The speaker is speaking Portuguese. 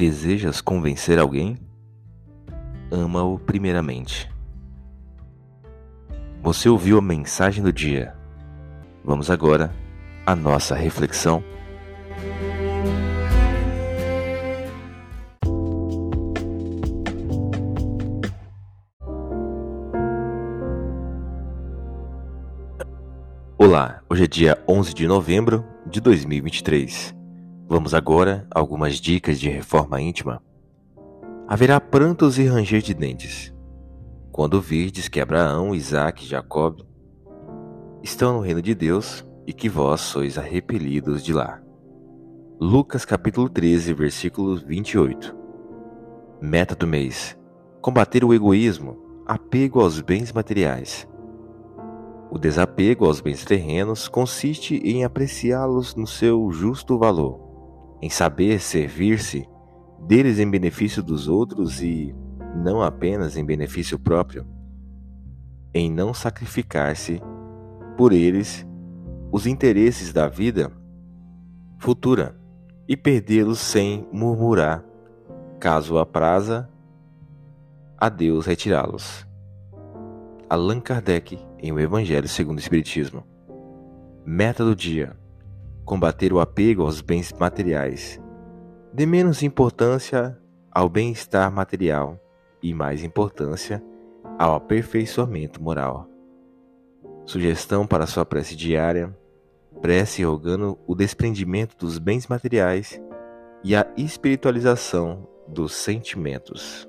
Desejas convencer alguém? Ama-o primeiramente. Você ouviu a mensagem do dia. Vamos agora à nossa reflexão. Olá, hoje é dia 11 de novembro de 2023. Vamos agora a algumas dicas de reforma íntima. Haverá prantos e ranger de dentes. Quando virdes que Abraão, Isaac e Jacob estão no reino de Deus e que vós sois arrepelidos de lá. Lucas capítulo 13, versículo 28. Meta do mês: combater o egoísmo, apego aos bens materiais o desapego aos bens terrenos consiste em apreciá-los no seu justo valor, em saber servir-se deles em benefício dos outros e não apenas em benefício próprio, em não sacrificar-se por eles os interesses da vida futura e perdê-los sem murmurar, caso apraza a Deus retirá-los. Allan Kardec em O Evangelho segundo o Espiritismo. Meta do dia: combater o apego aos bens materiais. Dê menos importância ao bem-estar material e mais importância ao aperfeiçoamento moral. Sugestão para sua prece diária: prece rogando o desprendimento dos bens materiais e a espiritualização dos sentimentos.